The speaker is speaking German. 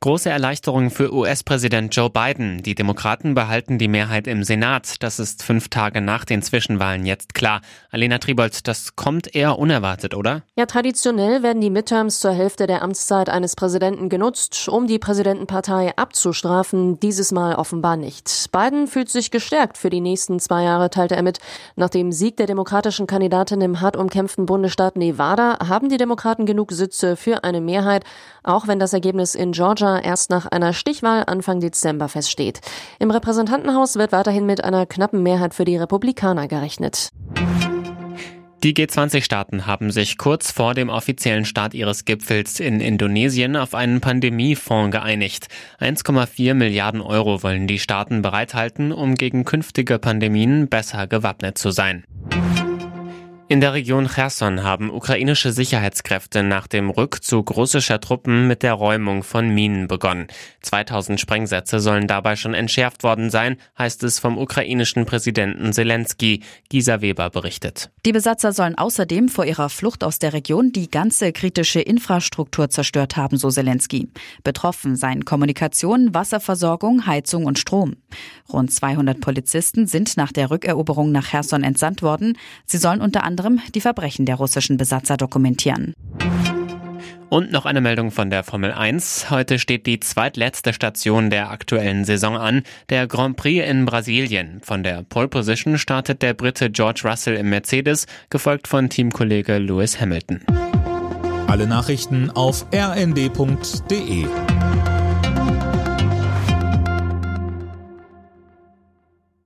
Große Erleichterung für US-Präsident Joe Biden. Die Demokraten behalten die Mehrheit im Senat. Das ist fünf Tage nach den Zwischenwahlen jetzt klar. Alena Tribold, das kommt eher unerwartet, oder? Ja, traditionell werden die Midterms zur Hälfte der Amtszeit eines Präsidenten genutzt, um die Präsidentenpartei abzustrafen. Dieses Mal offenbar nicht. Biden fühlt sich gestärkt für die nächsten zwei Jahre, teilte er mit. Nach dem Sieg der demokratischen Kandidatin im hart umkämpften Bundesstaat Nevada haben die Demokraten genug Sitze für eine Mehrheit, auch wenn das Ergebnis in Georgia Georgia erst nach einer Stichwahl Anfang Dezember feststeht. Im Repräsentantenhaus wird weiterhin mit einer knappen Mehrheit für die Republikaner gerechnet. Die G20-Staaten haben sich kurz vor dem offiziellen Start ihres Gipfels in Indonesien auf einen Pandemiefonds geeinigt. 1,4 Milliarden Euro wollen die Staaten bereithalten, um gegen künftige Pandemien besser gewappnet zu sein. In der Region Cherson haben ukrainische Sicherheitskräfte nach dem Rückzug russischer Truppen mit der Räumung von Minen begonnen. 2000 Sprengsätze sollen dabei schon entschärft worden sein, heißt es vom ukrainischen Präsidenten Zelensky. Gisa Weber berichtet. Die Besatzer sollen außerdem vor ihrer Flucht aus der Region die ganze kritische Infrastruktur zerstört haben, so Zelensky. Betroffen seien Kommunikation, Wasserversorgung, Heizung und Strom. Rund 200 Polizisten sind nach der Rückeroberung nach Cherson entsandt worden. Sie sollen unter anderem anderem die Verbrechen der russischen Besatzer dokumentieren. Und noch eine Meldung von der Formel 1. Heute steht die zweitletzte Station der aktuellen Saison an, der Grand Prix in Brasilien. Von der Pole Position startet der Brite George Russell im Mercedes, gefolgt von Teamkollege Lewis Hamilton. Alle Nachrichten auf rnd.de